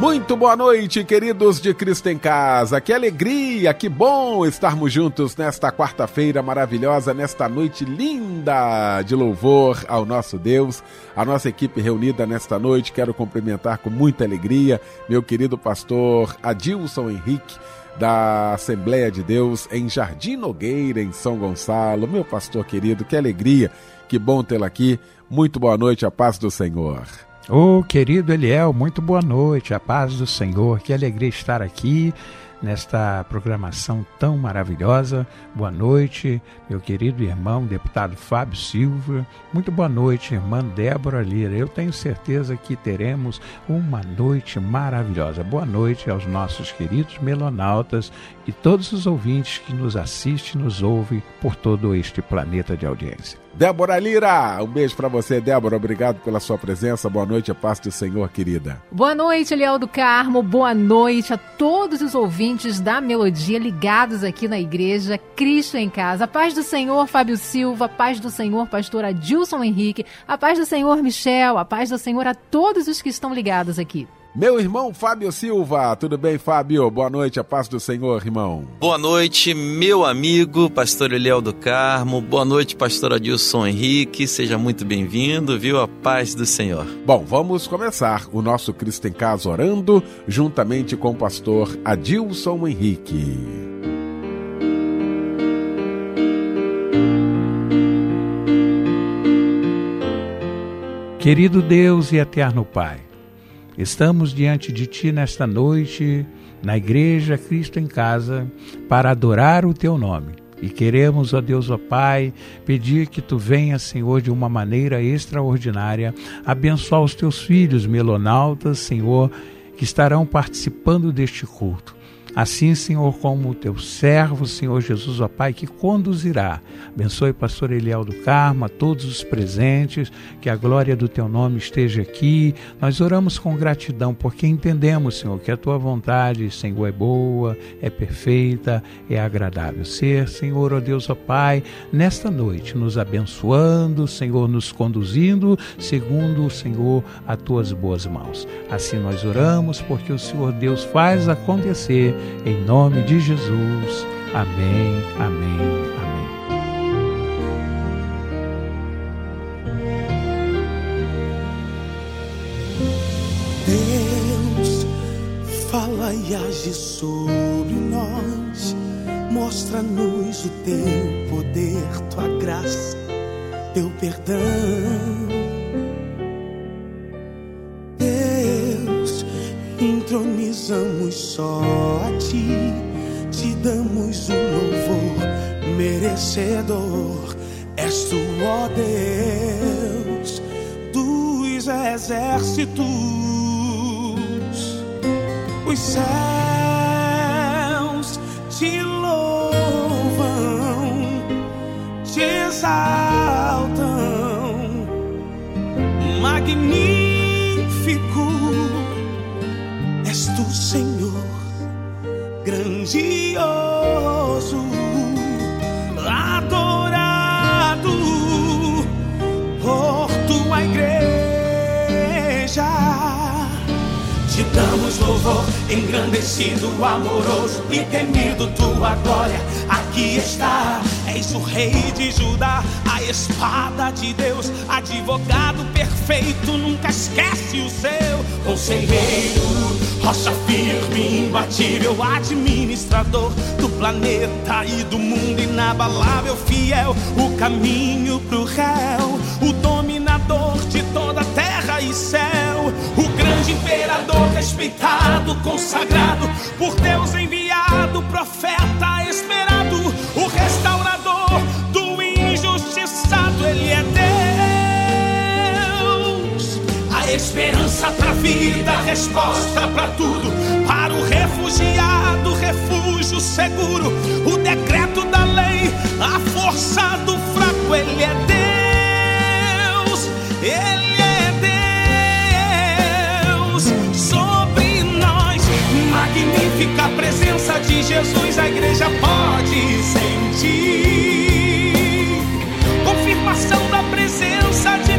Muito boa noite, queridos de Cristo em Casa. Que alegria, que bom estarmos juntos nesta quarta-feira maravilhosa, nesta noite linda de louvor ao nosso Deus. A nossa equipe reunida nesta noite, quero cumprimentar com muita alegria meu querido pastor Adilson Henrique da Assembleia de Deus em Jardim Nogueira, em São Gonçalo. Meu pastor querido, que alegria, que bom tê-lo aqui. Muito boa noite, a paz do Senhor. Ô oh, querido Eliel, muito boa noite, a paz do Senhor, que alegria estar aqui nesta programação tão maravilhosa. Boa noite, meu querido irmão, deputado Fábio Silva. Muito boa noite, irmã Débora Lira. Eu tenho certeza que teremos uma noite maravilhosa. Boa noite aos nossos queridos melonautas e todos os ouvintes que nos assistem, nos ouvem por todo este planeta de audiência. Débora Lira, um beijo para você, Débora. Obrigado pela sua presença. Boa noite, a paz do Senhor, querida. Boa noite, Leal do Carmo. Boa noite a todos os ouvintes da Melodia ligados aqui na igreja Cristo em Casa. A paz do Senhor, Fábio Silva. A paz do Senhor, pastor Adilson Henrique. A paz do Senhor, Michel. A paz do Senhor a todos os que estão ligados aqui. Meu irmão Fábio Silva, tudo bem, Fábio? Boa noite, a paz do Senhor, irmão. Boa noite, meu amigo, pastor Eliel do Carmo. Boa noite, pastor Adilson Henrique. Seja muito bem-vindo, viu? A paz do Senhor. Bom, vamos começar o nosso Cristo em Casa orando, juntamente com o pastor Adilson Henrique. Querido Deus e eterno Pai, Estamos diante de Ti nesta noite, na Igreja Cristo em Casa, para adorar o Teu nome. E queremos, ó Deus, ó Pai, pedir que Tu venhas, Senhor, de uma maneira extraordinária, abençoar os Teus filhos melonautas, Senhor, que estarão participando deste culto. Assim, Senhor, como o teu servo, Senhor Jesus, ó Pai, que conduzirá. Abençoe pastor Eliel do Carmo, a todos os presentes, que a glória do teu nome esteja aqui. Nós oramos com gratidão, porque entendemos, Senhor, que a tua vontade, Senhor, é boa, é perfeita, é agradável. Ser, Senhor, ó Deus, ó Pai, nesta noite, nos abençoando, Senhor, nos conduzindo, segundo, Senhor, as tuas boas mãos. Assim nós oramos, porque o Senhor Deus faz acontecer em nome de Jesus. Amém, amém, amém. Deus, fala e age sobre nós. Mostra-nos o teu poder, tua graça, teu perdão. Entronizamos só a ti, te damos o louvor merecedor. És tu, ó Deus, dos exércitos, os céus te louvam, te exaltam, magnífico Senhor, grandioso, adorado por tua igreja. Te damos louvor, engrandecido, amoroso e temido tua glória. Aqui está, és o rei de Judá, a espada de Deus, advogado perfeito, nunca esquece o seu conselheiro Rocha firme, imbatível, administrador do planeta e do mundo, inabalável, fiel, o caminho pro réu, o dominador de toda terra e céu, o grande imperador respeitado, consagrado, por Deus enviado, profeta esperança pra vida, resposta pra tudo. Para o refugiado, refúgio seguro. O decreto da lei, a força do fraco, Ele é Deus. Ele é Deus sobre nós. Magnífica presença de Jesus, a igreja pode sentir. Confirmação da presença de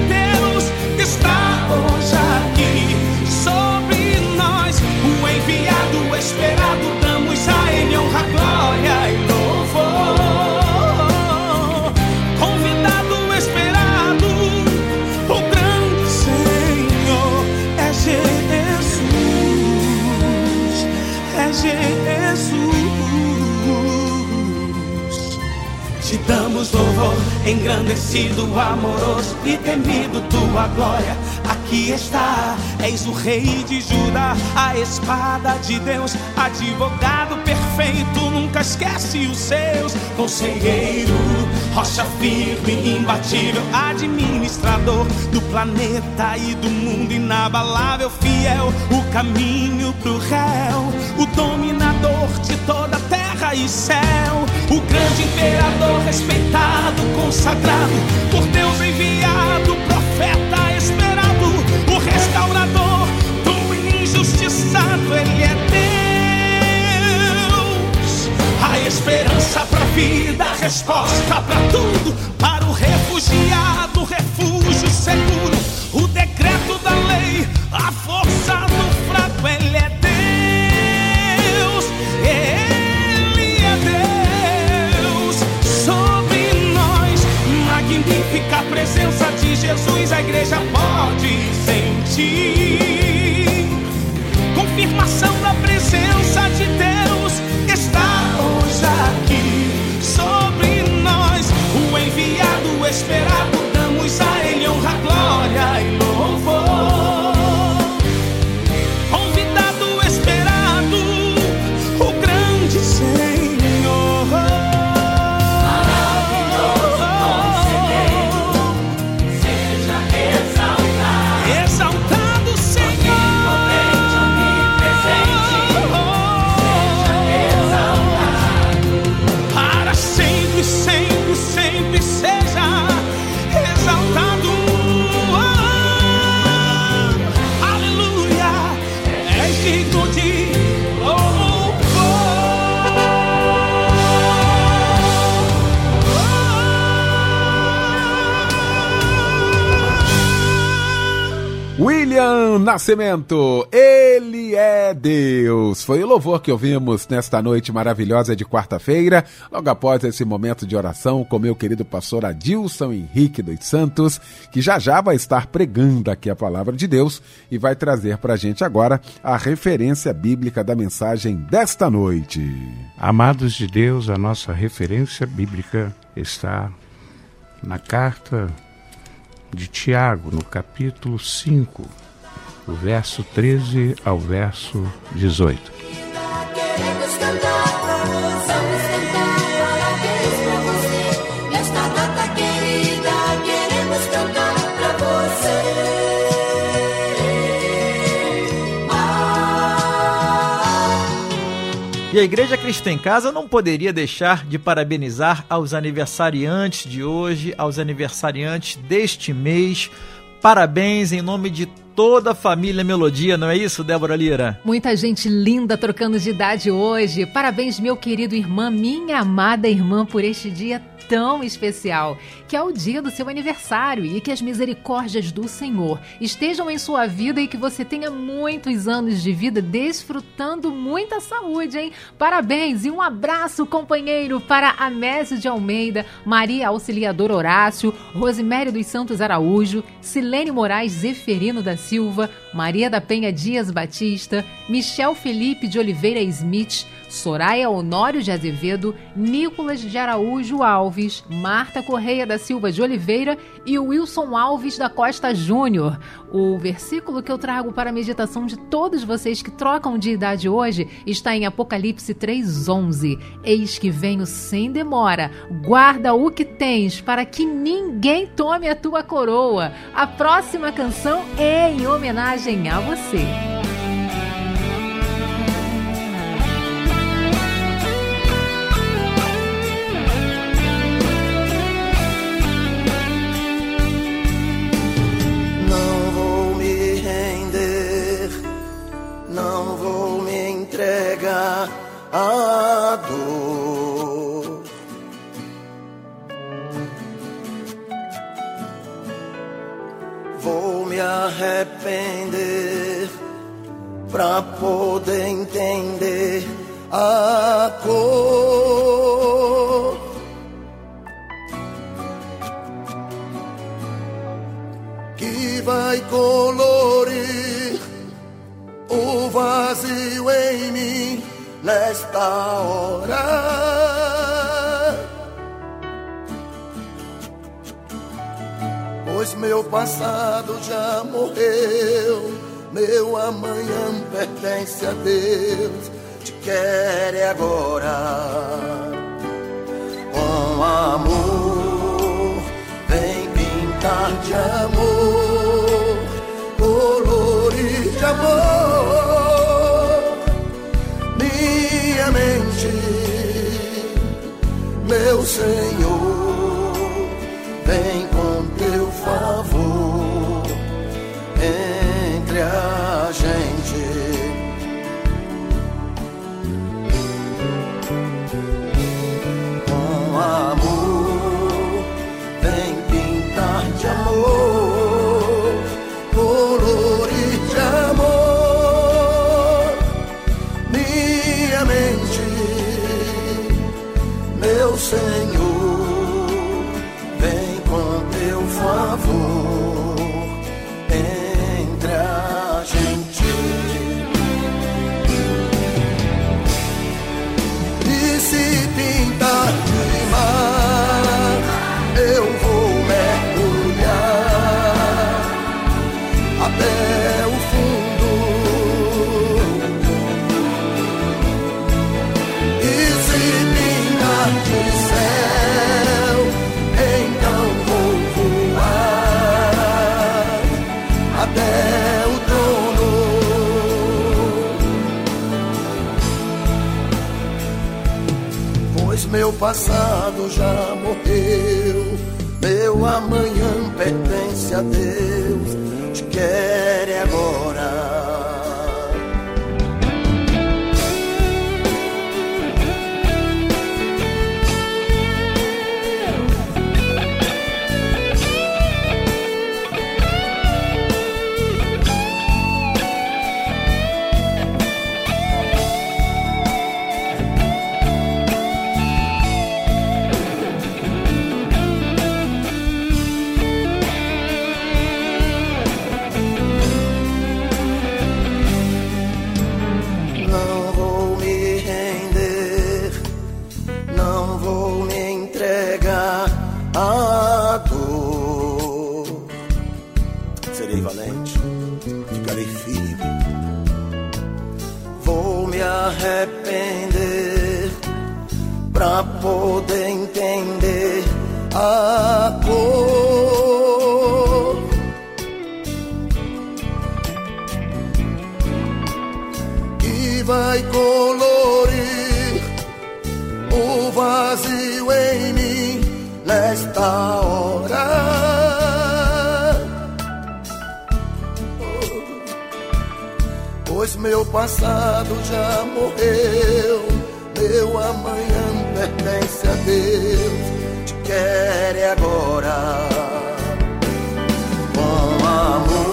damos louvor, engrandecido, amoroso e temido tua glória. Aqui está, és o rei de Judá, a espada de Deus, advogado perfeito, nunca esquece os seus. Conselheiro, rocha firme, imbatível, administrador do planeta e do mundo, inabalável, fiel, o caminho pro réu, o dominador de toda a terra e céu, o grande imperador respeitado, consagrado, por Deus enviado, profeta esperado, o restaurador do injustiçado, ele é Deus. A esperança pra vida, a resposta pra tudo, para o refugiado, presença de Jesus, a igreja pode sentir. Confirmação da presença de Deus está hoje aqui sobre nós. O enviado esperado, William Nascimento, ele é Deus. Foi o louvor que ouvimos nesta noite maravilhosa de quarta-feira, logo após esse momento de oração com meu querido pastor Adilson Henrique dos Santos, que já já vai estar pregando aqui a palavra de Deus e vai trazer para a gente agora a referência bíblica da mensagem desta noite. Amados de Deus, a nossa referência bíblica está na carta de Tiago, no capítulo 5, o verso 13 ao verso 18. E a Igreja Cristã em Casa não poderia deixar de parabenizar aos aniversariantes de hoje, aos aniversariantes deste mês. Parabéns em nome de toda a família Melodia, não é isso, Débora Lira? Muita gente linda trocando de idade hoje. Parabéns, meu querido irmã, minha amada irmã, por este dia tão especial, que é o dia do seu aniversário e que as misericórdias do Senhor estejam em sua vida e que você tenha muitos anos de vida desfrutando muita saúde, hein? Parabéns e um abraço, companheiro, para Amésio de Almeida, Maria Auxiliadora Horácio, Rosimério dos Santos Araújo, Silene Moraes Zeferino da Silva, Maria da Penha Dias Batista, Michel Felipe de Oliveira Smith, Soraya Honório de Azevedo, Nicolas de Araújo Alves, Marta Correia da Silva de Oliveira e Wilson Alves da Costa Júnior. O versículo que eu trago para a meditação de todos vocês que trocam de idade hoje está em Apocalipse 3:11. Eis que venho sem demora. Guarda o que tens para que ninguém tome a tua coroa. A próxima canção é em homenagem a você. Señor. vai colorir o vazio em mim nesta hora. Pois meu passado já morreu, meu amanhã pertence a Deus, te quer é agora com amor.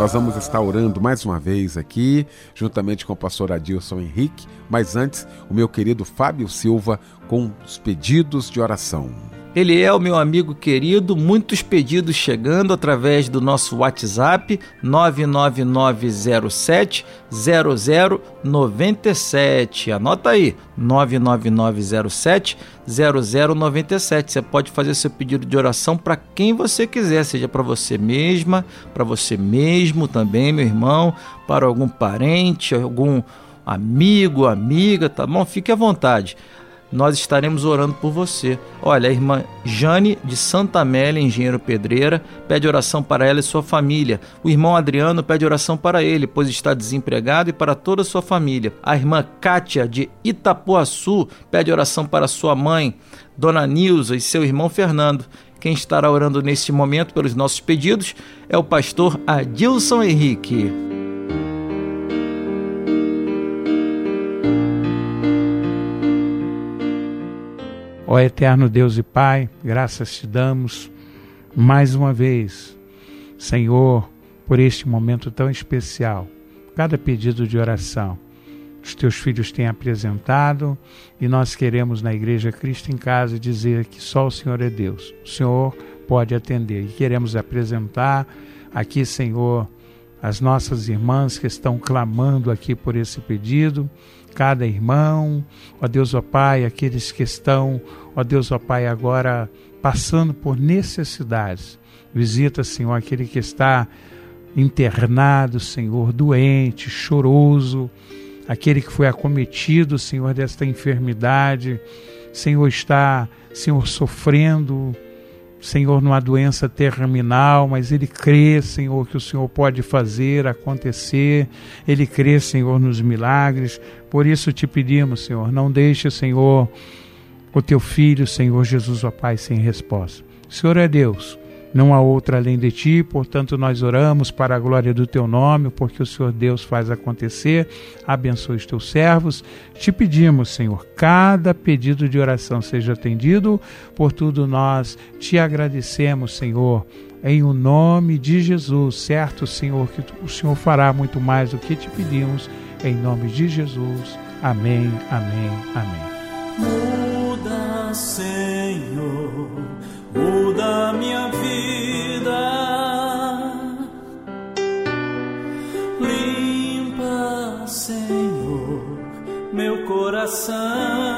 Nós vamos estar orando mais uma vez aqui, juntamente com o pastor Adilson Henrique, mas antes, o meu querido Fábio Silva com os pedidos de oração. Ele é o meu amigo querido, muitos pedidos chegando através do nosso WhatsApp 99907 0097. Anota aí, 99907 0097. Você pode fazer seu pedido de oração para quem você quiser, seja para você mesma, para você mesmo também, meu irmão, para algum parente, algum amigo, amiga, tá bom? Fique à vontade nós estaremos orando por você. Olha, a irmã Jane de Santa Amélia, engenheiro pedreira, pede oração para ela e sua família. O irmão Adriano pede oração para ele, pois está desempregado e para toda a sua família. A irmã Kátia de Itapuaçu pede oração para sua mãe, Dona Nilza e seu irmão Fernando. Quem estará orando neste momento pelos nossos pedidos é o pastor Adilson Henrique. Ó eterno Deus e Pai, graças te damos mais uma vez, Senhor, por este momento tão especial. Cada pedido de oração os teus filhos têm apresentado e nós queremos na Igreja Cristo em Casa dizer que só o Senhor é Deus. O Senhor pode atender e queremos apresentar aqui, Senhor, as nossas irmãs que estão clamando aqui por esse pedido cada irmão, ó Deus, ó Pai, aqueles que estão, ó Deus, ó Pai, agora passando por necessidades. Visita, Senhor, aquele que está internado, Senhor, doente, choroso, aquele que foi acometido, Senhor, desta enfermidade, Senhor, está, Senhor, sofrendo, Senhor, numa doença terminal, mas ele crê, Senhor, que o Senhor pode fazer acontecer, ele crê, Senhor, nos milagres. Por isso te pedimos, Senhor, não deixe, Senhor, o teu filho, Senhor Jesus, ó Pai, sem resposta. O Senhor é Deus, não há outra além de ti, portanto nós oramos para a glória do teu nome, porque o Senhor Deus faz acontecer. Abençoe os teus servos. Te pedimos, Senhor, cada pedido de oração seja atendido. Por tudo nós te agradecemos, Senhor. Em o nome de Jesus, certo, Senhor, que o Senhor fará muito mais do que te pedimos. Em nome de Jesus. Amém, amém, amém. Senhor, muda minha vida. Limpa, Senhor, meu coração.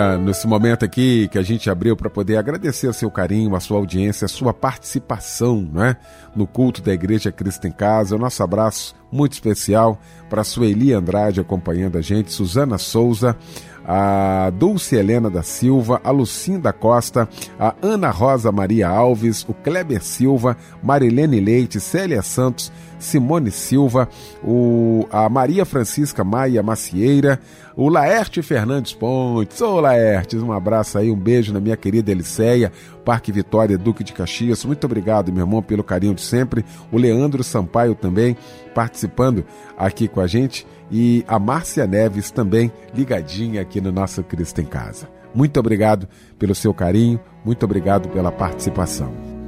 Olha, nesse momento aqui que a gente abriu para poder agradecer o seu carinho, a sua audiência, a sua participação né, no culto da Igreja Cristo em Casa. O nosso abraço muito especial para a Sueli Andrade acompanhando a gente, Suzana Souza, a Dulce Helena da Silva, a Lucinda Costa, a Ana Rosa Maria Alves, o Kleber Silva, Marilene Leite, Célia Santos, Simone Silva, o, a Maria Francisca Maia Macieira, o Laerte Fernandes Pontes. Ô Laertes, um abraço aí, um beijo na minha querida Eliceia, Parque Vitória, Duque de Caxias. Muito obrigado, meu irmão, pelo carinho de sempre. O Leandro Sampaio também participando aqui com a gente e a Márcia Neves também ligadinha aqui no nosso Cristo em Casa. Muito obrigado pelo seu carinho, muito obrigado pela participação.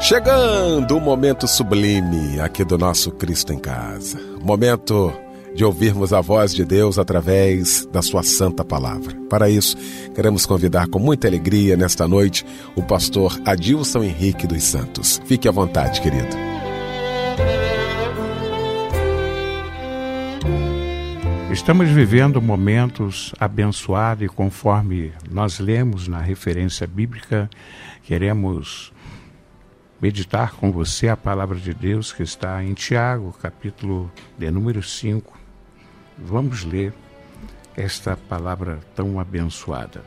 Chegando o momento sublime aqui do nosso Cristo em Casa. Momento de ouvirmos a voz de Deus através da Sua Santa Palavra. Para isso, queremos convidar com muita alegria nesta noite o pastor Adilson Henrique dos Santos. Fique à vontade, querido. Estamos vivendo momentos abençoados e conforme nós lemos na referência bíblica, queremos meditar com você a palavra de Deus que está em Tiago, capítulo de número 5. Vamos ler esta palavra tão abençoada.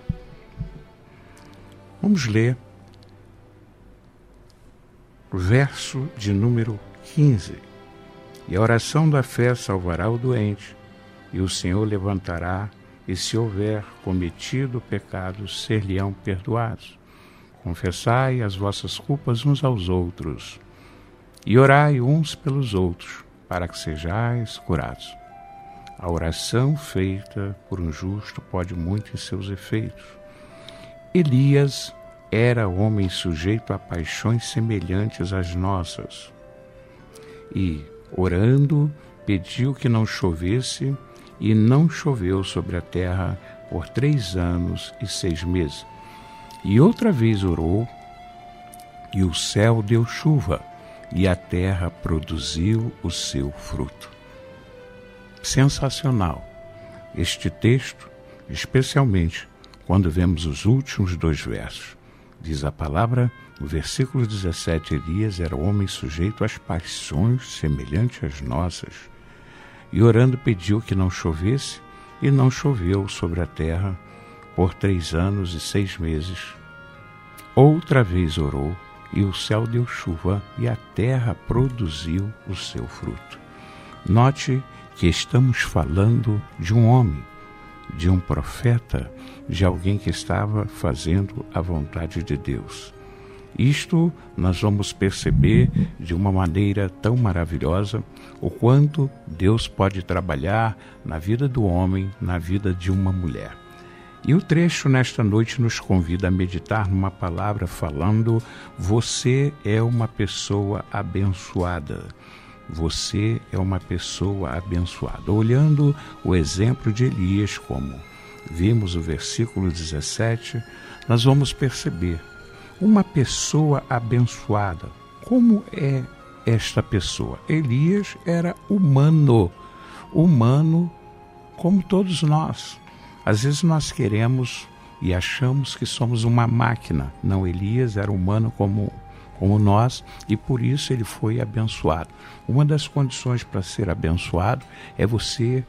Vamos ler o verso de número 15. E a oração da fé salvará o doente, e o Senhor levantará, e se houver cometido pecados, ser-lhe-ão perdoados. Confessai as vossas culpas uns aos outros, e orai uns pelos outros, para que sejais curados. A oração feita por um justo pode muito em seus efeitos. Elias era homem sujeito a paixões semelhantes às nossas. E, orando, pediu que não chovesse, e não choveu sobre a terra por três anos e seis meses. E outra vez orou, e o céu deu chuva, e a terra produziu o seu fruto. Sensacional este texto, especialmente quando vemos os últimos dois versos. Diz a palavra, no versículo 17, Elias era homem sujeito às paixões semelhantes às nossas. E orando pediu que não chovesse, e não choveu sobre a terra por três anos e seis meses. Outra vez orou, e o céu deu chuva, e a terra produziu o seu fruto. Note que estamos falando de um homem, de um profeta, de alguém que estava fazendo a vontade de Deus. Isto nós vamos perceber de uma maneira tão maravilhosa o quanto Deus pode trabalhar na vida do homem, na vida de uma mulher. E o trecho nesta noite nos convida a meditar numa palavra falando: Você é uma pessoa abençoada. Você é uma pessoa abençoada. Olhando o exemplo de Elias, como vimos o versículo 17, nós vamos perceber uma pessoa abençoada. Como é esta pessoa? Elias era humano, humano como todos nós. Às vezes nós queremos e achamos que somos uma máquina. Não, Elias era humano como, como nós e por isso ele foi abençoado. Uma das condições para ser abençoado é você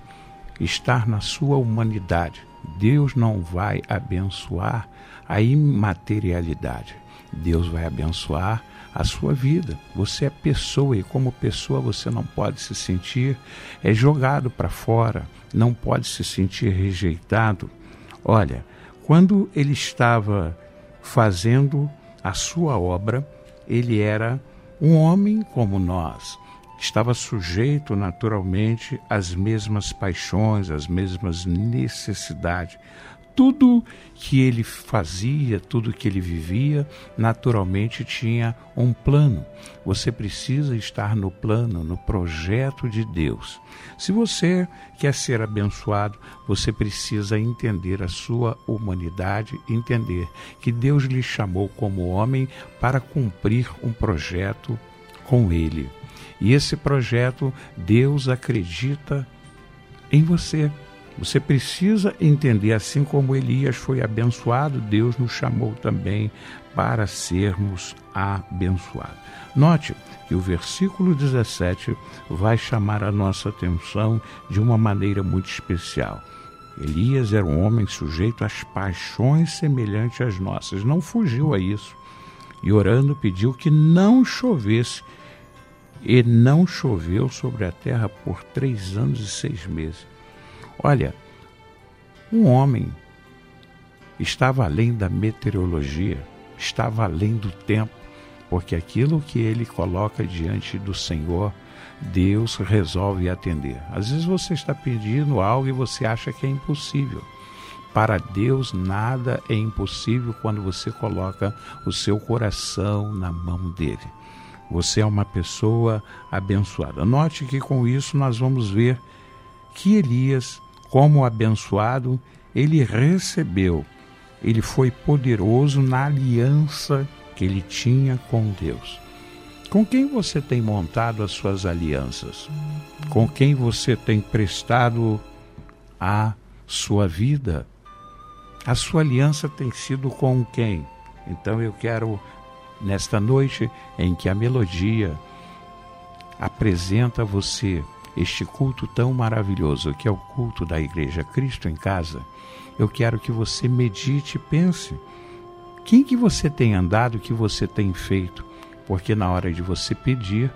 estar na sua humanidade. Deus não vai abençoar a imaterialidade. Deus vai abençoar a sua vida. Você é pessoa e como pessoa você não pode se sentir é jogado para fora, não pode se sentir rejeitado. Olha, quando ele estava fazendo a sua obra, ele era Um homem como nós estava sujeito naturalmente às mesmas paixões, às mesmas necessidades. Tudo que ele fazia, tudo que ele vivia, naturalmente tinha um plano. Você precisa estar no plano, no projeto de Deus. Se você quer ser abençoado, você precisa entender a sua humanidade, entender que Deus lhe chamou como homem para cumprir um projeto com ele. E esse projeto, Deus acredita em você. Você precisa entender, assim como Elias foi abençoado, Deus nos chamou também para sermos abençoados. Note que o versículo 17 vai chamar a nossa atenção de uma maneira muito especial. Elias era um homem sujeito às paixões semelhantes às nossas, não fugiu a isso. E orando pediu que não chovesse. E não choveu sobre a terra por três anos e seis meses. Olha, um homem estava além da meteorologia, estava além do tempo, porque aquilo que ele coloca diante do Senhor, Deus resolve atender. Às vezes você está pedindo algo e você acha que é impossível. Para Deus nada é impossível quando você coloca o seu coração na mão dele. Você é uma pessoa abençoada. Note que com isso nós vamos ver que Elias como abençoado, ele recebeu, ele foi poderoso na aliança que ele tinha com Deus. Com quem você tem montado as suas alianças? Com quem você tem prestado a sua vida? A sua aliança tem sido com quem? Então eu quero, nesta noite em que a melodia apresenta você este culto tão maravilhoso que é o culto da Igreja Cristo em Casa, eu quero que você medite e pense. Quem que você tem andado, que você tem feito? Porque na hora de você pedir,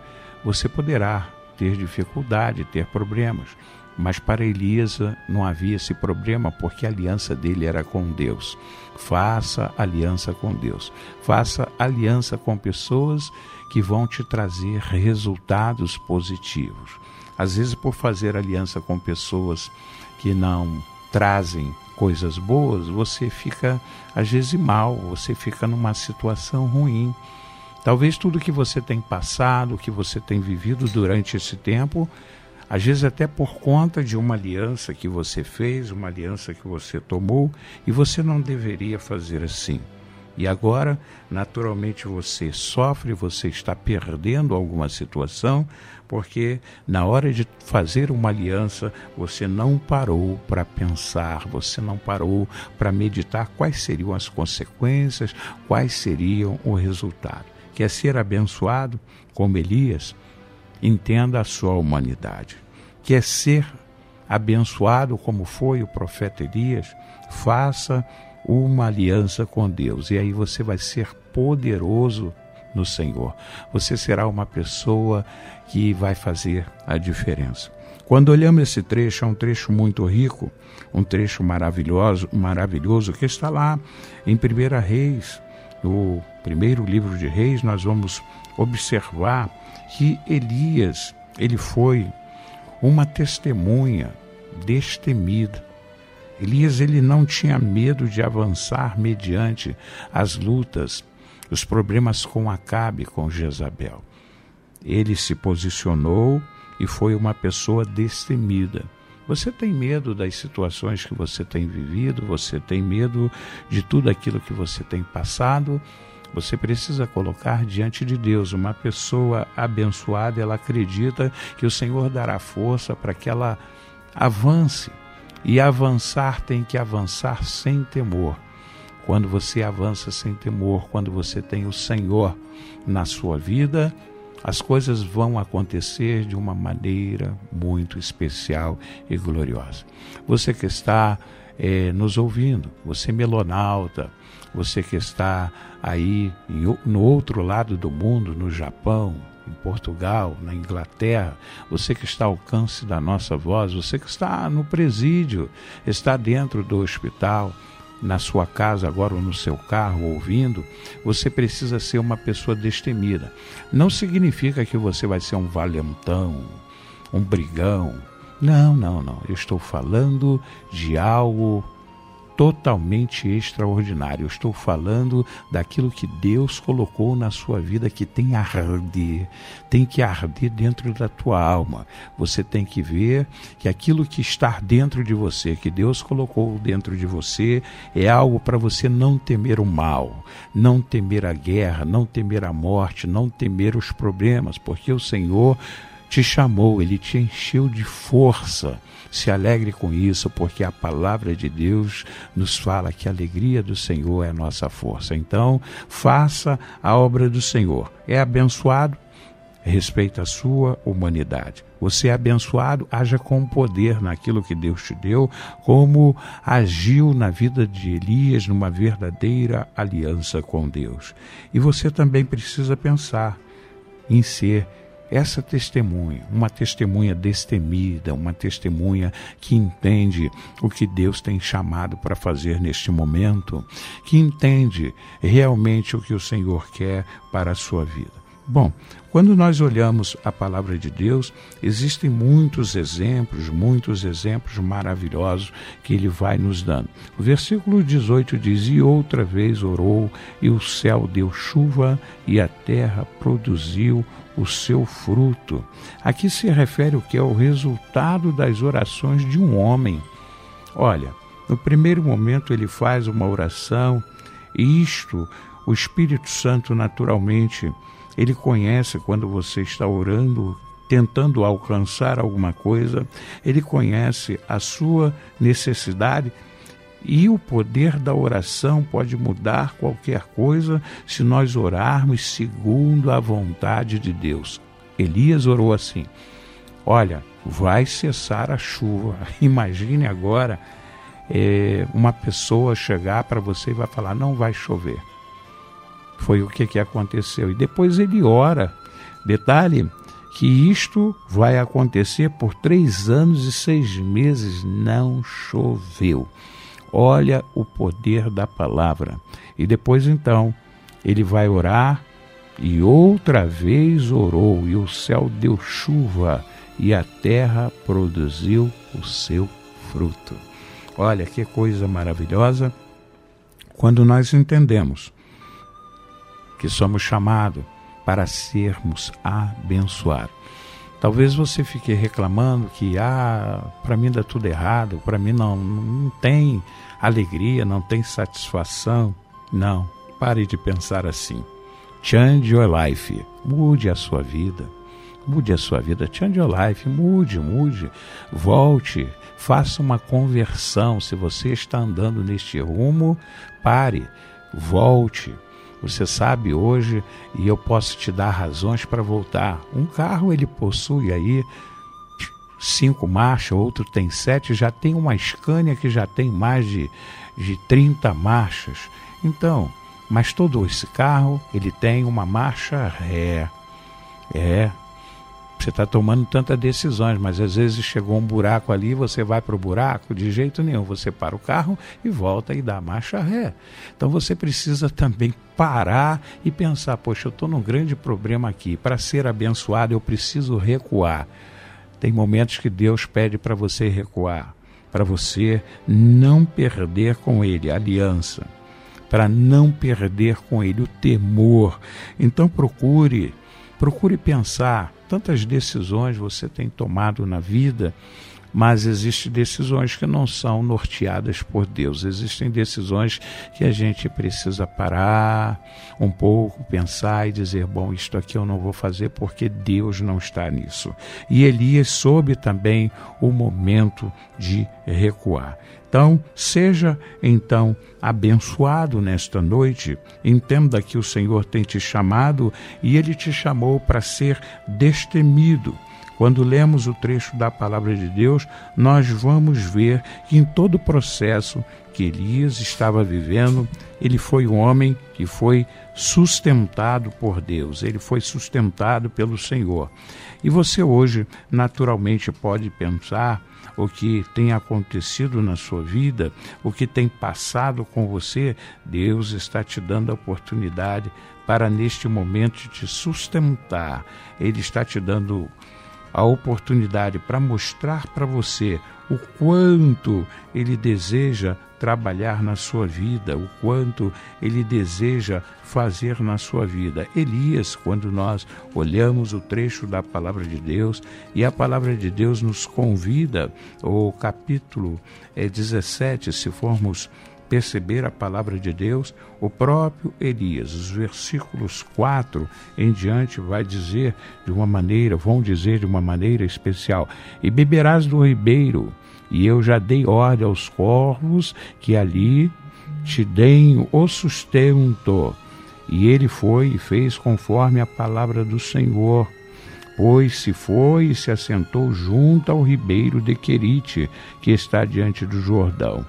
você poderá ter dificuldade, ter problemas. Mas para Elias não havia esse problema, porque a aliança dele era com Deus. Faça aliança com Deus. Faça aliança com pessoas que vão te trazer resultados positivos. Às vezes, por fazer aliança com pessoas que não trazem coisas boas, você fica, às vezes, mal, você fica numa situação ruim. Talvez tudo que você tem passado, que você tem vivido durante esse tempo, às vezes até por conta de uma aliança que você fez, uma aliança que você tomou, e você não deveria fazer assim. E agora, naturalmente, você sofre, você está perdendo alguma situação, porque na hora de fazer uma aliança, você não parou para pensar, você não parou para meditar quais seriam as consequências, quais seriam o resultado. Quer ser abençoado como Elias? Entenda a sua humanidade. Quer ser abençoado como foi o profeta Elias? Faça uma aliança com Deus. E aí você vai ser poderoso no Senhor. Você será uma pessoa que vai fazer a diferença. Quando olhamos esse trecho, é um trecho muito rico, um trecho maravilhoso, maravilhoso que está lá em 1 Reis, no primeiro livro de Reis, nós vamos observar que Elias, ele foi uma testemunha destemida Elias ele não tinha medo de avançar mediante as lutas, os problemas com Acabe, com Jezabel. Ele se posicionou e foi uma pessoa destemida. Você tem medo das situações que você tem vivido, você tem medo de tudo aquilo que você tem passado. Você precisa colocar diante de Deus uma pessoa abençoada, ela acredita que o Senhor dará força para que ela avance e avançar tem que avançar sem temor. Quando você avança sem temor, quando você tem o Senhor na sua vida, as coisas vão acontecer de uma maneira muito especial e gloriosa. Você que está é, nos ouvindo, você melonauta, você que está aí no outro lado do mundo, no Japão, em Portugal, na Inglaterra, você que está ao alcance da nossa voz, você que está no presídio, está dentro do hospital, na sua casa agora ou no seu carro ouvindo, você precisa ser uma pessoa destemida. Não significa que você vai ser um valentão, um brigão. Não, não, não. Eu estou falando de algo totalmente extraordinário. Eu estou falando daquilo que Deus colocou na sua vida que tem a arder, tem que arder dentro da tua alma. Você tem que ver que aquilo que está dentro de você, que Deus colocou dentro de você, é algo para você não temer o mal, não temer a guerra, não temer a morte, não temer os problemas, porque o Senhor te chamou, ele te encheu de força. Se alegre com isso, porque a palavra de Deus nos fala que a alegria do Senhor é a nossa força. Então, faça a obra do Senhor. É abençoado? Respeita a sua humanidade. Você é abençoado, haja com poder naquilo que Deus te deu, como agiu na vida de Elias numa verdadeira aliança com Deus. E você também precisa pensar em ser essa testemunha, uma testemunha destemida, uma testemunha que entende o que Deus tem chamado para fazer neste momento, que entende realmente o que o Senhor quer para a sua vida. Bom, quando nós olhamos a palavra de Deus, existem muitos exemplos, muitos exemplos maravilhosos que ele vai nos dando. O versículo 18 diz: E outra vez orou, e o céu deu chuva, e a terra produziu o seu fruto. Aqui se refere o que é o resultado das orações de um homem. Olha, no primeiro momento ele faz uma oração, e isto o Espírito Santo naturalmente ele conhece quando você está orando, tentando alcançar alguma coisa, ele conhece a sua necessidade e o poder da oração pode mudar qualquer coisa se nós orarmos segundo a vontade de Deus. Elias orou assim: Olha, vai cessar a chuva. Imagine agora é, uma pessoa chegar para você e vai falar: Não vai chover. Foi o que, que aconteceu. E depois ele ora. Detalhe que isto vai acontecer por três anos e seis meses. Não choveu. Olha o poder da palavra. E depois então ele vai orar e outra vez orou, e o céu deu chuva, e a terra produziu o seu fruto. Olha que coisa maravilhosa quando nós entendemos que somos chamados para sermos abençoados. Talvez você fique reclamando que ah, para mim dá tudo errado, para mim não, não tem alegria, não tem satisfação. Não, pare de pensar assim. Change your life, mude a sua vida. Mude a sua vida, change your life, mude, mude, volte, faça uma conversão. Se você está andando neste rumo, pare, volte, você sabe hoje, e eu posso te dar razões para voltar. Um carro ele possui aí cinco marchas, outro tem sete, já tem uma Scania que já tem mais de, de 30 marchas. Então, mas todo esse carro ele tem uma marcha ré. É, você está tomando tantas decisões, mas às vezes chegou um buraco ali, você vai para o buraco, de jeito nenhum, você para o carro e volta e dá marcha ré. Então você precisa também parar e pensar: poxa, eu estou num grande problema aqui, para ser abençoado eu preciso recuar. Tem momentos que Deus pede para você recuar, para você não perder com Ele a aliança, para não perder com Ele o temor. Então procure, procure pensar tantas decisões você tem tomado na vida, mas existem decisões que não são norteadas por Deus. Existem decisões que a gente precisa parar um pouco, pensar e dizer: bom, isto aqui eu não vou fazer porque Deus não está nisso. E Elias soube também o momento de recuar. Então, seja então abençoado nesta noite. Entenda que o Senhor tem te chamado e ele te chamou para ser destemido. Quando lemos o trecho da palavra de Deus, nós vamos ver que em todo o processo que Elias estava vivendo, ele foi um homem que foi sustentado por Deus, ele foi sustentado pelo Senhor. E você hoje, naturalmente, pode pensar o que tem acontecido na sua vida, o que tem passado com você, Deus está te dando a oportunidade para neste momento te sustentar. Ele está te dando a oportunidade para mostrar para você o quanto ele deseja trabalhar na sua vida, o quanto ele deseja fazer na sua vida. Elias, quando nós olhamos o trecho da palavra de Deus, e a palavra de Deus nos convida, o capítulo é, 17, se formos perceber a palavra de Deus, o próprio Elias, os versículos 4 em diante, vai dizer de uma maneira, vão dizer de uma maneira especial: E beberás do ribeiro, e eu já dei ordem aos corvos que ali te deem o sustento. E ele foi e fez conforme a palavra do Senhor. Pois se foi e se assentou junto ao ribeiro de Querite, que está diante do Jordão.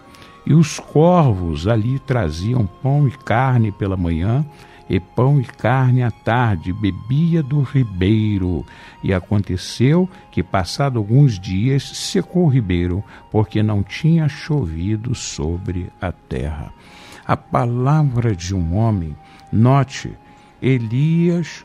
E os corvos ali traziam pão e carne pela manhã, e pão e carne à tarde, bebia do ribeiro. E aconteceu que, passado alguns dias, secou o ribeiro, porque não tinha chovido sobre a terra. A palavra de um homem, note, Elias,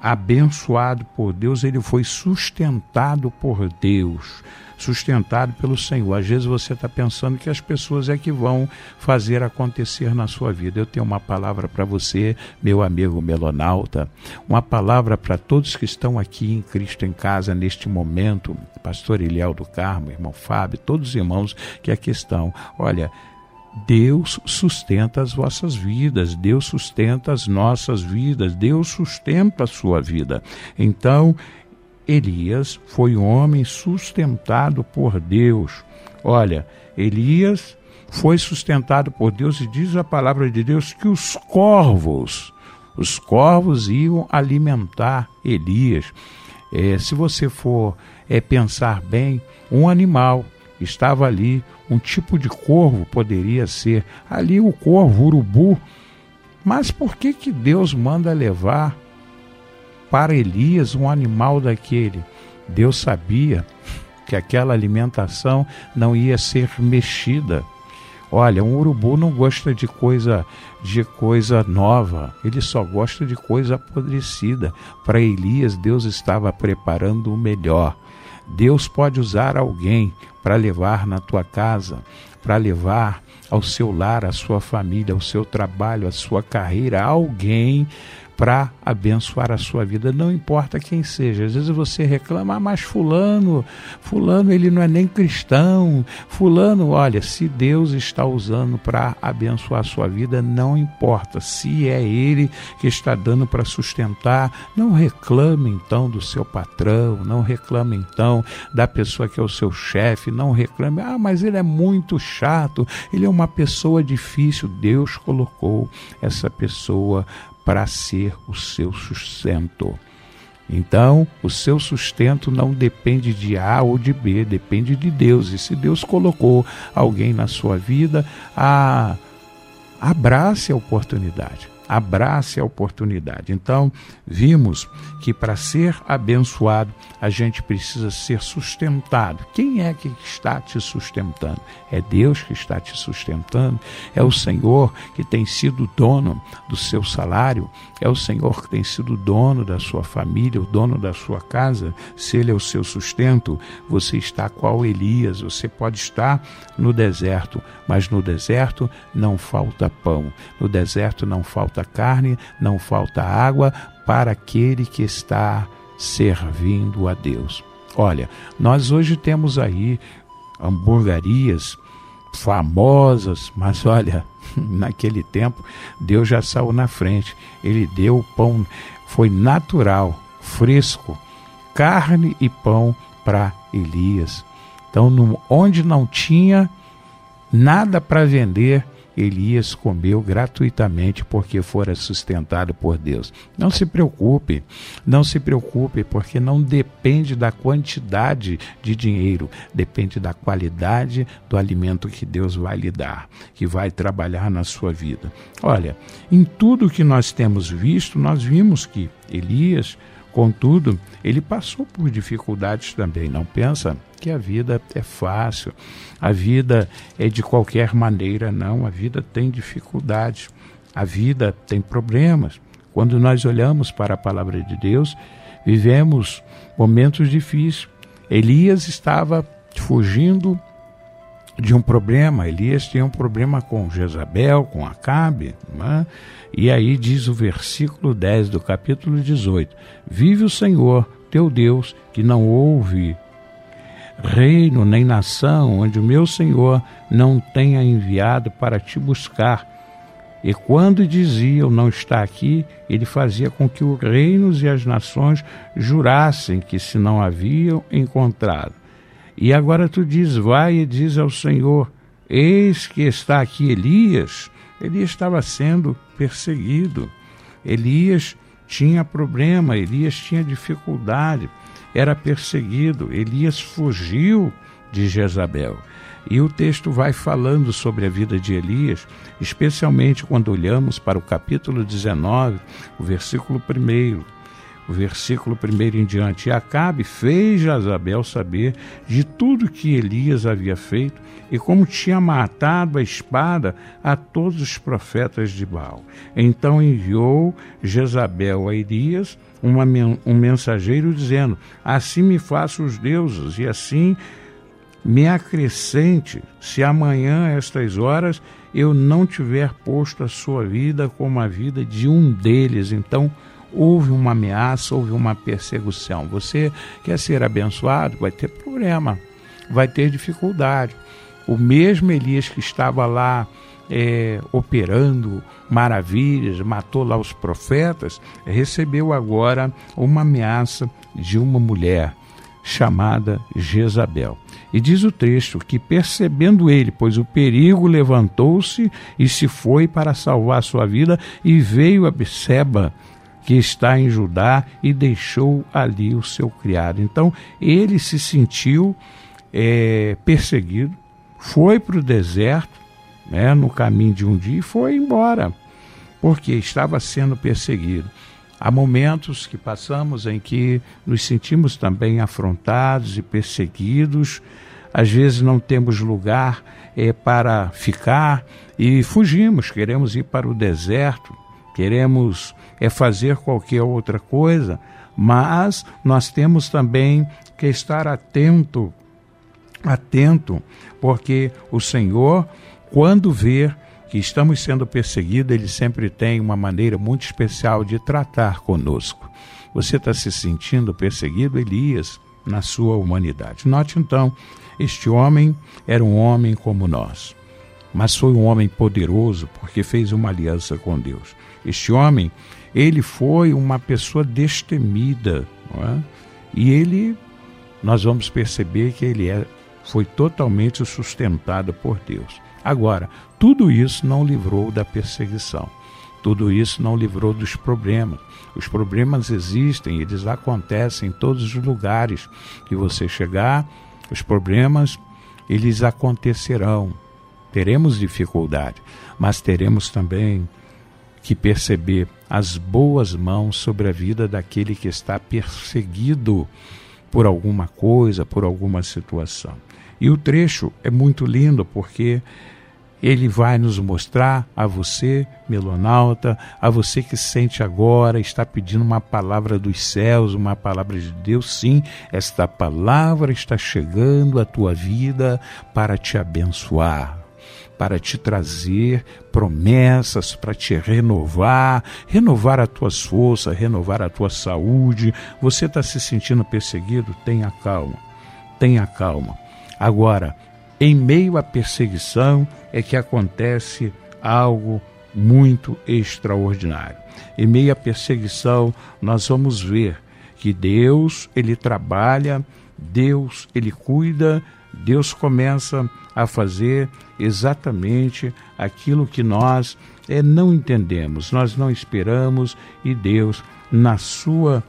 abençoado por Deus, ele foi sustentado por Deus sustentado pelo Senhor. Às vezes você está pensando que as pessoas é que vão fazer acontecer na sua vida. Eu tenho uma palavra para você, meu amigo melonauta, uma palavra para todos que estão aqui em Cristo em casa neste momento, pastor Eliel do Carmo, irmão Fábio, todos os irmãos que aqui estão. Olha, Deus sustenta as vossas vidas, Deus sustenta as nossas vidas, Deus sustenta a sua vida. Então, Elias foi um homem sustentado por Deus. Olha, Elias foi sustentado por Deus e diz a palavra de Deus que os corvos, os corvos iam alimentar Elias. É, se você for é, pensar bem, um animal estava ali, um tipo de corvo poderia ser ali o corvo, urubu. Mas por que que Deus manda levar para Elias um animal daquele. Deus sabia que aquela alimentação não ia ser mexida. Olha, um urubu não gosta de coisa de coisa nova, ele só gosta de coisa apodrecida. Para Elias, Deus estava preparando o melhor. Deus pode usar alguém para levar na tua casa, para levar ao seu lar, à sua família, ao seu trabalho, à sua carreira, alguém para abençoar a sua vida, não importa quem seja. Às vezes você reclama, ah, mas fulano, fulano ele não é nem cristão. Fulano, olha, se Deus está usando para abençoar a sua vida, não importa. Se é ele que está dando para sustentar, não reclame então do seu patrão, não reclame então da pessoa que é o seu chefe, não reclame, ah, mas ele é muito chato, ele é uma pessoa difícil. Deus colocou essa pessoa para ser o seu sustento. Então, o seu sustento não depende de A ou de B, depende de Deus. E se Deus colocou alguém na sua vida, a abrace a oportunidade abrace a oportunidade. Então, vimos que para ser abençoado, a gente precisa ser sustentado. Quem é que está te sustentando? É Deus que está te sustentando? É o Senhor que tem sido dono do seu salário? É o Senhor que tem sido dono da sua família, o dono da sua casa? Se Ele é o seu sustento, você está qual Elias, você pode estar no deserto, mas no deserto não falta pão, no deserto não falta carne, não falta água para aquele que está servindo a Deus. Olha, nós hoje temos aí hamburguerias famosas, mas olha, naquele tempo Deus já saiu na frente. Ele deu o pão, foi natural, fresco, carne e pão para Elias. Então, onde não tinha nada para vender, Elias comeu gratuitamente porque fora sustentado por Deus. Não se preocupe, não se preocupe, porque não depende da quantidade de dinheiro, depende da qualidade do alimento que Deus vai lhe dar, que vai trabalhar na sua vida. Olha, em tudo que nós temos visto, nós vimos que Elias Contudo, ele passou por dificuldades também. Não pensa que a vida é fácil, a vida é de qualquer maneira, não. A vida tem dificuldades, a vida tem problemas. Quando nós olhamos para a palavra de Deus, vivemos momentos difíceis. Elias estava fugindo de um problema. Elias tinha um problema com Jezabel, com Acabe. Né? E aí diz o versículo 10 do capítulo 18: Vive o Senhor, teu Deus, que não houve reino nem nação onde o meu Senhor não tenha enviado para te buscar. E quando diziam não está aqui, ele fazia com que os reinos e as nações jurassem que se não haviam encontrado. E agora tu diz, vai e diz ao Senhor, eis que está aqui Elias. Elias estava sendo perseguido. Elias tinha problema, Elias tinha dificuldade, era perseguido. Elias fugiu de Jezabel. E o texto vai falando sobre a vida de Elias, especialmente quando olhamos para o capítulo 19, o versículo 1 o versículo 1 em diante. E Acabe fez Jezabel saber de tudo que Elias havia feito e como tinha matado a espada a todos os profetas de Baal. Então enviou Jezabel a Elias uma, um mensageiro dizendo: Assim me faço os deuses, e assim me acrescente, se amanhã, a estas horas, eu não tiver posto a sua vida como a vida de um deles. Então, houve uma ameaça, houve uma perseguição. Você quer ser abençoado, vai ter problema, vai ter dificuldade. O mesmo Elias que estava lá é, operando maravilhas, matou lá os profetas, recebeu agora uma ameaça de uma mulher chamada Jezabel. E diz o texto que, percebendo ele, pois o perigo levantou-se e se foi para salvar sua vida, e veio a Beceba, que está em Judá e deixou ali o seu criado. Então ele se sentiu é, perseguido, foi para o deserto, né, no caminho de um dia e foi embora, porque estava sendo perseguido. Há momentos que passamos em que nos sentimos também afrontados e perseguidos, às vezes não temos lugar é, para ficar e fugimos, queremos ir para o deserto, queremos é fazer qualquer outra coisa, mas nós temos também que estar atento, atento, porque o Senhor, quando vê que estamos sendo perseguidos, ele sempre tem uma maneira muito especial de tratar conosco. Você está se sentindo perseguido, Elias, na sua humanidade. Note então, este homem era um homem como nós, mas foi um homem poderoso porque fez uma aliança com Deus. Este homem ele foi uma pessoa destemida, é? e ele, nós vamos perceber que ele é, foi totalmente sustentado por Deus. Agora, tudo isso não livrou da perseguição, tudo isso não livrou dos problemas. Os problemas existem, eles acontecem em todos os lugares que você chegar, os problemas eles acontecerão. Teremos dificuldade, mas teremos também que perceber as boas mãos sobre a vida daquele que está perseguido por alguma coisa, por alguma situação. E o trecho é muito lindo porque ele vai nos mostrar a você, melonauta, a você que sente agora, está pedindo uma palavra dos céus, uma palavra de Deus. Sim, esta palavra está chegando à tua vida para te abençoar, para te trazer promessas, para te renovar, renovar as tuas forças, renovar a tua saúde. Você está se sentindo perseguido? Tenha calma, tenha calma. Agora, em meio à perseguição é que acontece algo muito extraordinário. Em meio à perseguição, nós vamos ver que Deus, ele trabalha, Deus, ele cuida, Deus começa a fazer exatamente aquilo que nós é, não entendemos, nós não esperamos e Deus, na sua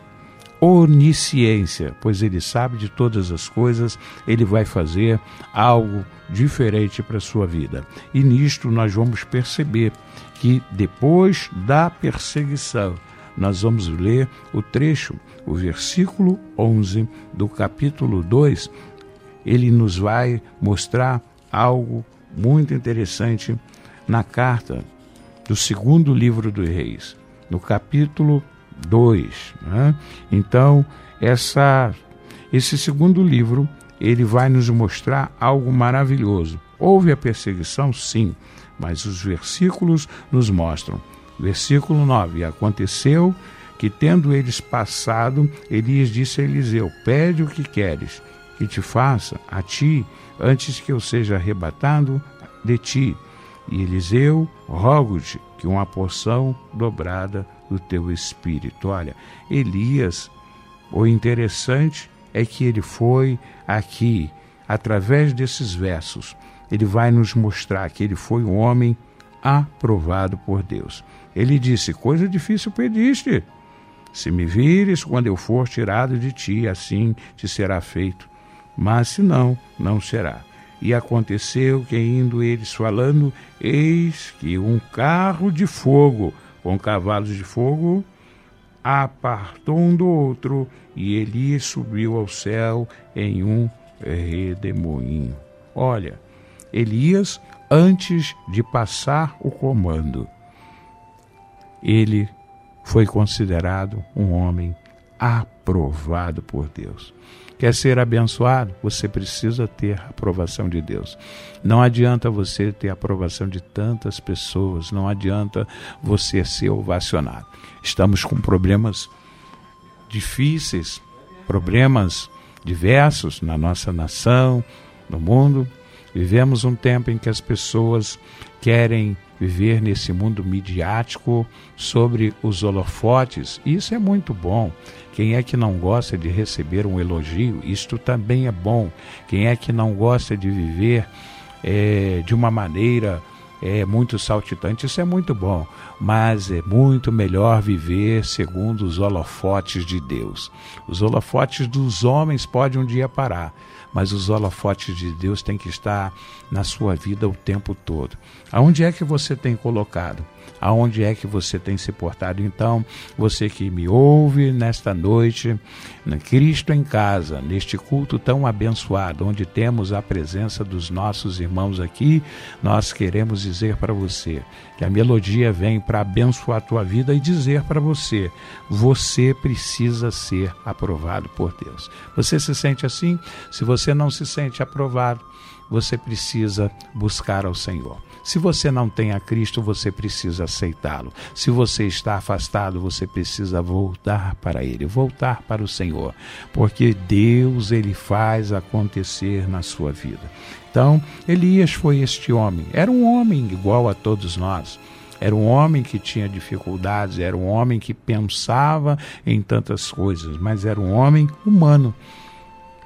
onisciência, pois Ele sabe de todas as coisas, Ele vai fazer algo diferente para a sua vida. E nisto nós vamos perceber que depois da perseguição, nós vamos ler o trecho, o versículo 11 do capítulo 2. Ele nos vai mostrar algo muito interessante na carta do segundo livro dos Reis, no capítulo 2. Né? Então, essa, esse segundo livro ele vai nos mostrar algo maravilhoso. Houve a perseguição, sim, mas os versículos nos mostram. Versículo 9: Aconteceu que, tendo eles passado, Elias disse a Eliseu: Pede o que queres que te faça a ti, antes que eu seja arrebatado de ti. E Eliseu, rogo-te que uma porção dobrada do teu espírito. Olha, Elias, o interessante é que ele foi aqui, através desses versos, ele vai nos mostrar que ele foi um homem aprovado por Deus. Ele disse: Coisa difícil pediste. Se me vires quando eu for tirado de ti, assim te será feito. Mas se não, não será. E aconteceu que, indo eles falando, eis que um carro de fogo, com cavalos de fogo, apartou um do outro, e Elias subiu ao céu em um redemoinho. Olha, Elias, antes de passar o comando, ele foi considerado um homem aprovado por Deus. Quer ser abençoado? Você precisa ter a aprovação de Deus. Não adianta você ter a aprovação de tantas pessoas, não adianta você ser ovacionado. Estamos com problemas difíceis, problemas diversos na nossa nação, no mundo. Vivemos um tempo em que as pessoas querem viver nesse mundo midiático sobre os holofotes. Isso é muito bom. Quem é que não gosta de receber um elogio? Isto também é bom. Quem é que não gosta de viver é, de uma maneira é, muito saltitante? Isso é muito bom. Mas é muito melhor viver segundo os holofotes de Deus. Os holofotes dos homens podem um dia parar mas os holofotes de Deus têm que estar na sua vida o tempo todo. Aonde é que você tem colocado? Aonde é que você tem se portado? Então, você que me ouve nesta noite, Cristo em casa, neste culto tão abençoado, onde temos a presença dos nossos irmãos aqui, nós queremos dizer para você que a melodia vem para abençoar a tua vida e dizer para você: você precisa ser aprovado por Deus. Você se sente assim? Se você não se sente aprovado, você precisa buscar ao Senhor. Se você não tem a Cristo, você precisa aceitá-lo. Se você está afastado, você precisa voltar para Ele, voltar para o Senhor, porque Deus ele faz acontecer na sua vida. Então, Elias foi este homem. Era um homem igual a todos nós. Era um homem que tinha dificuldades, era um homem que pensava em tantas coisas, mas era um homem humano.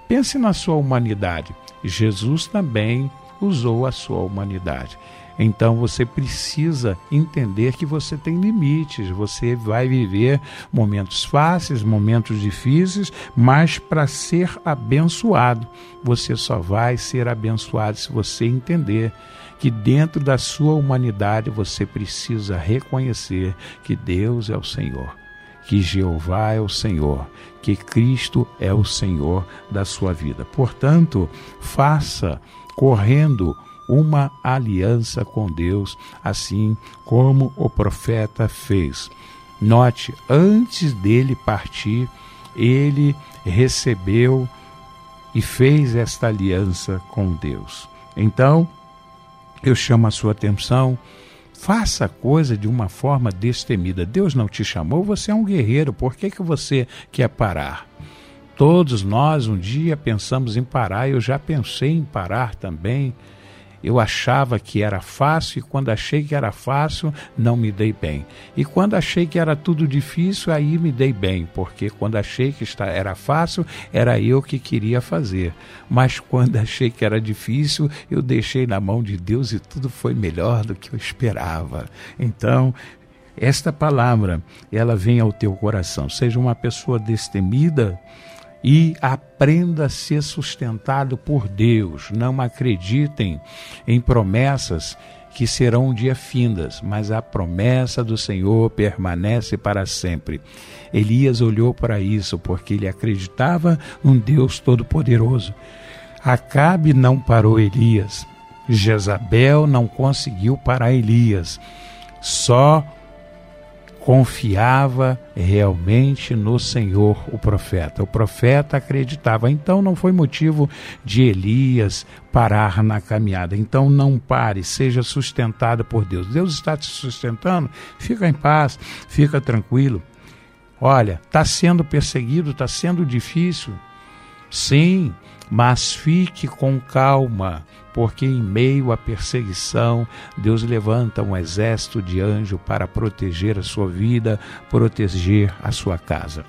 Pense na sua humanidade. Jesus também usou a sua humanidade. Então você precisa entender que você tem limites, você vai viver momentos fáceis, momentos difíceis, mas para ser abençoado, você só vai ser abençoado se você entender que dentro da sua humanidade você precisa reconhecer que Deus é o Senhor que Jeová é o Senhor, que Cristo é o Senhor da sua vida. Portanto, faça correndo uma aliança com Deus, assim como o profeta fez. Note, antes dele partir, ele recebeu e fez esta aliança com Deus. Então, eu chamo a sua atenção, faça a coisa de uma forma destemida. Deus não te chamou, você é um guerreiro, por que, que você quer parar? Todos nós um dia pensamos em parar, eu já pensei em parar também eu achava que era fácil e quando achei que era fácil, não me dei bem. E quando achei que era tudo difícil, aí me dei bem, porque quando achei que era fácil, era eu que queria fazer. Mas quando achei que era difícil, eu deixei na mão de Deus e tudo foi melhor do que eu esperava. Então, esta palavra, ela vem ao teu coração. Seja uma pessoa destemida, e aprenda a ser sustentado por Deus. Não acreditem em promessas que serão um dia findas, mas a promessa do Senhor permanece para sempre. Elias olhou para isso porque ele acreditava num Deus todo-poderoso. Acabe não parou Elias. Jezabel não conseguiu parar Elias. Só confiava realmente no Senhor, o profeta. O profeta acreditava. Então não foi motivo de Elias parar na caminhada. Então não pare, seja sustentado por Deus. Deus está te sustentando, fica em paz, fica tranquilo. Olha, está sendo perseguido, está sendo difícil. Sim, mas fique com calma, porque em meio à perseguição, Deus levanta um exército de anjos para proteger a sua vida, proteger a sua casa.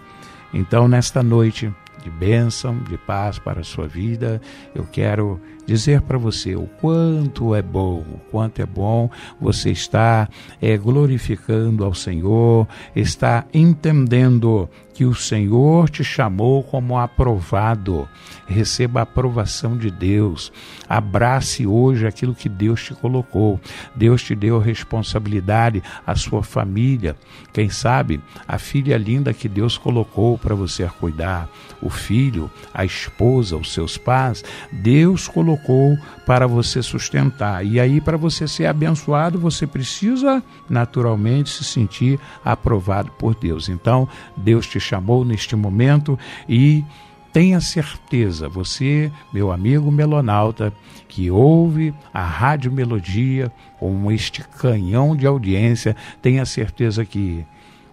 Então, nesta noite de bênção, de paz para a sua vida, eu quero dizer para você o quanto é bom, o quanto é bom você estar é, glorificando ao Senhor, está entendendo que o Senhor te chamou como aprovado. Receba a aprovação de Deus. Abrace hoje aquilo que Deus te colocou. Deus te deu responsabilidade, a sua família. Quem sabe a filha linda que Deus colocou para você cuidar, o filho, a esposa, os seus pais. Deus colocou para você sustentar. E aí, para você ser abençoado, você precisa naturalmente se sentir aprovado por Deus. Então, Deus te chamou neste momento e tenha certeza, você, meu amigo melonauta, que ouve a Rádio Melodia com este canhão de audiência, tenha certeza que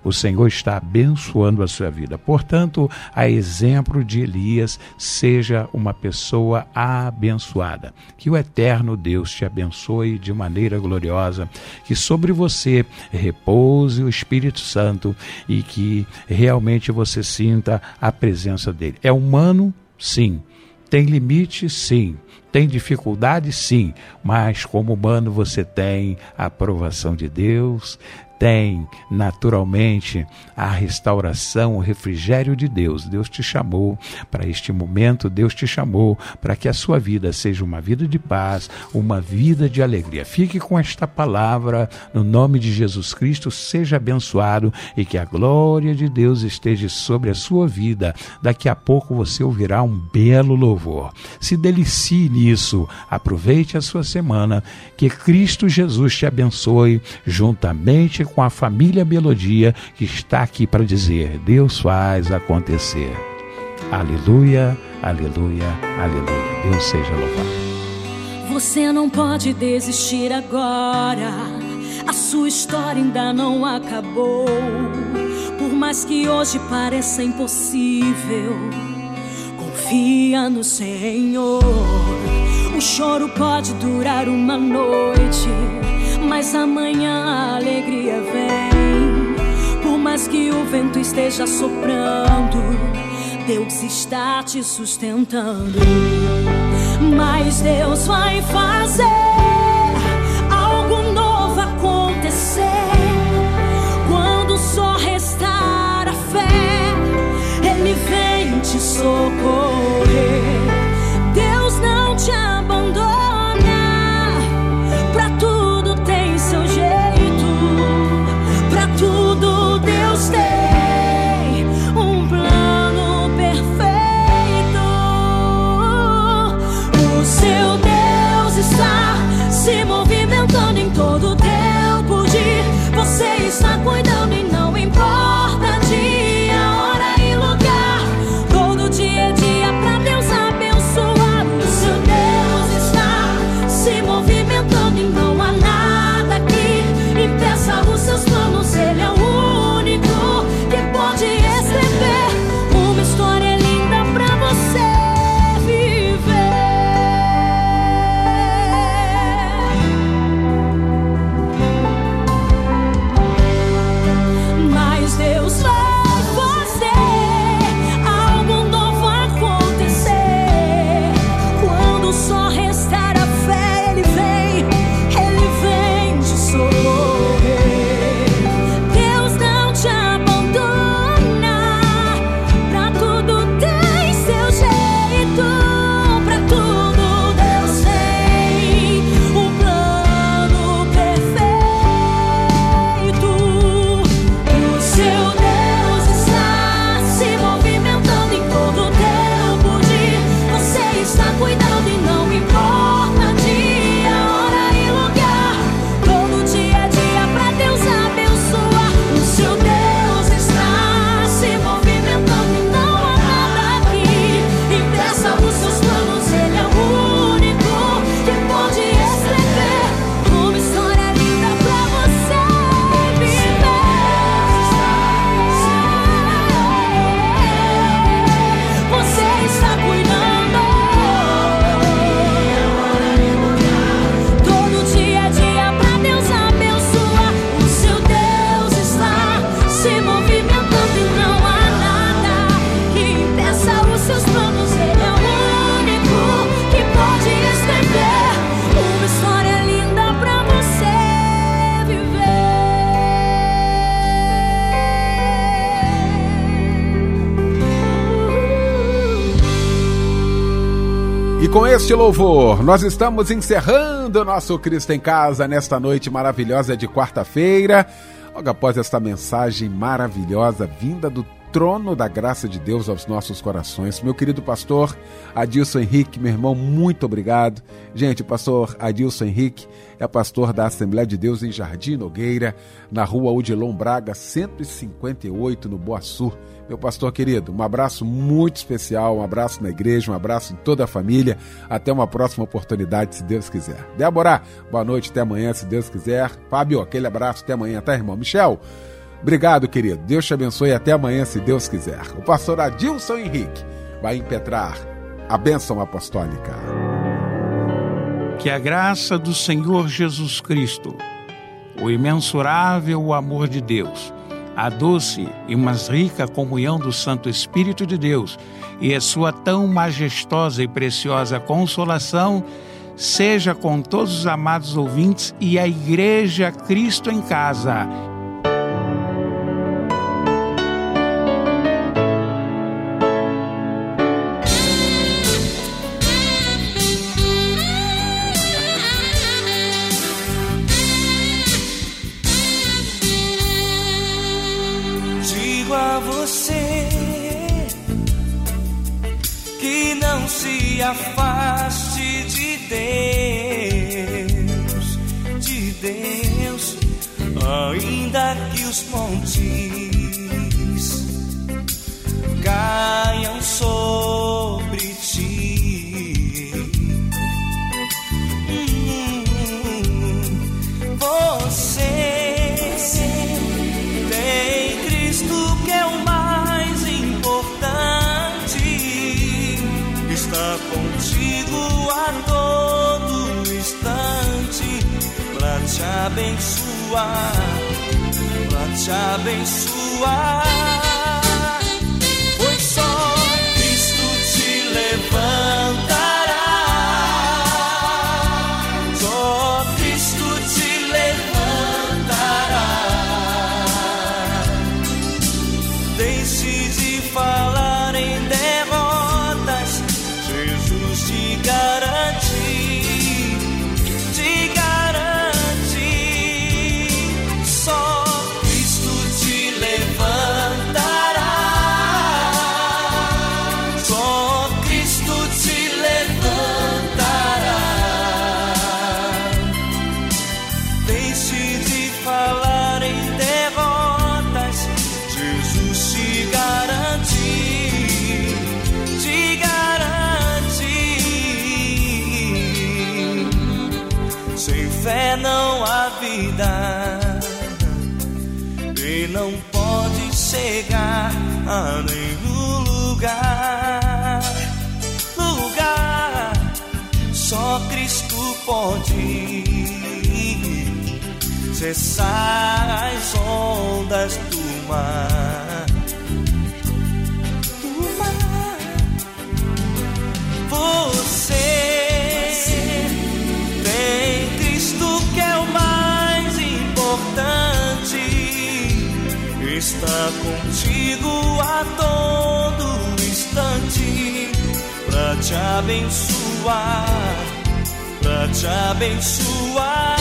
o Senhor está abençoando a sua vida. Portanto, a exemplo de Elias, seja uma pessoa abençoada. Que o eterno Deus te abençoe de maneira gloriosa, que sobre você repouse o Espírito Santo e que realmente você sinta a presença dele. É humano? Sim. Tem limite? Sim. Tem dificuldade? Sim. Mas como humano você tem a aprovação de Deus, tem naturalmente a restauração, o refrigério de Deus. Deus te chamou para este momento, Deus te chamou para que a sua vida seja uma vida de paz, uma vida de alegria. Fique com esta palavra no nome de Jesus Cristo, seja abençoado e que a glória de Deus esteja sobre a sua vida. Daqui a pouco você ouvirá um belo louvor. Se delicie nisso, aproveite a sua semana, que Cristo Jesus te abençoe juntamente com a família Melodia que está aqui para dizer: Deus faz acontecer. Aleluia, aleluia, aleluia. Deus seja louvado. Você não pode desistir agora. A sua história ainda não acabou. Por mais que hoje pareça impossível, confia no Senhor. O choro pode durar uma noite, mas amanhã a alegria vem. Por mais que o vento esteja soprando, Deus está te sustentando. Mas Deus vai fazer algo novo acontecer quando só restar a fé. Ele vem te socorrer. Este louvor, nós estamos encerrando nosso Cristo em Casa nesta noite maravilhosa de quarta-feira. Logo após esta mensagem maravilhosa vinda do trono da graça de Deus aos nossos corações. Meu querido pastor Adilson Henrique, meu irmão, muito obrigado. Gente, o pastor Adilson Henrique é pastor da Assembleia de Deus em Jardim Nogueira, na rua Odilon Braga, 158, no Boa. Meu pastor querido, um abraço muito especial, um abraço na igreja, um abraço em toda a família. Até uma próxima oportunidade, se Deus quiser. Débora, boa noite, até amanhã, se Deus quiser. Fábio, aquele abraço, até amanhã, tá, irmão? Michel, obrigado, querido. Deus te abençoe até amanhã, se Deus quiser. O pastor Adilson Henrique vai impetrar a bênção apostólica. Que a graça do Senhor Jesus Cristo, o imensurável amor de Deus, a doce e mais rica comunhão do Santo Espírito de Deus e a sua tão majestosa e preciosa consolação seja com todos os amados ouvintes e a Igreja Cristo em Casa. Chegar a nenhum lugar. Lugar, só Cristo pode cessar as ondas do mar. Do mar. Você tem Cristo que é o mais importante. Está a todo instante para te abençoar, para te abençoar.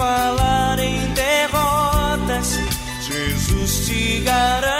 Falar em derrotas. Jesus te garante.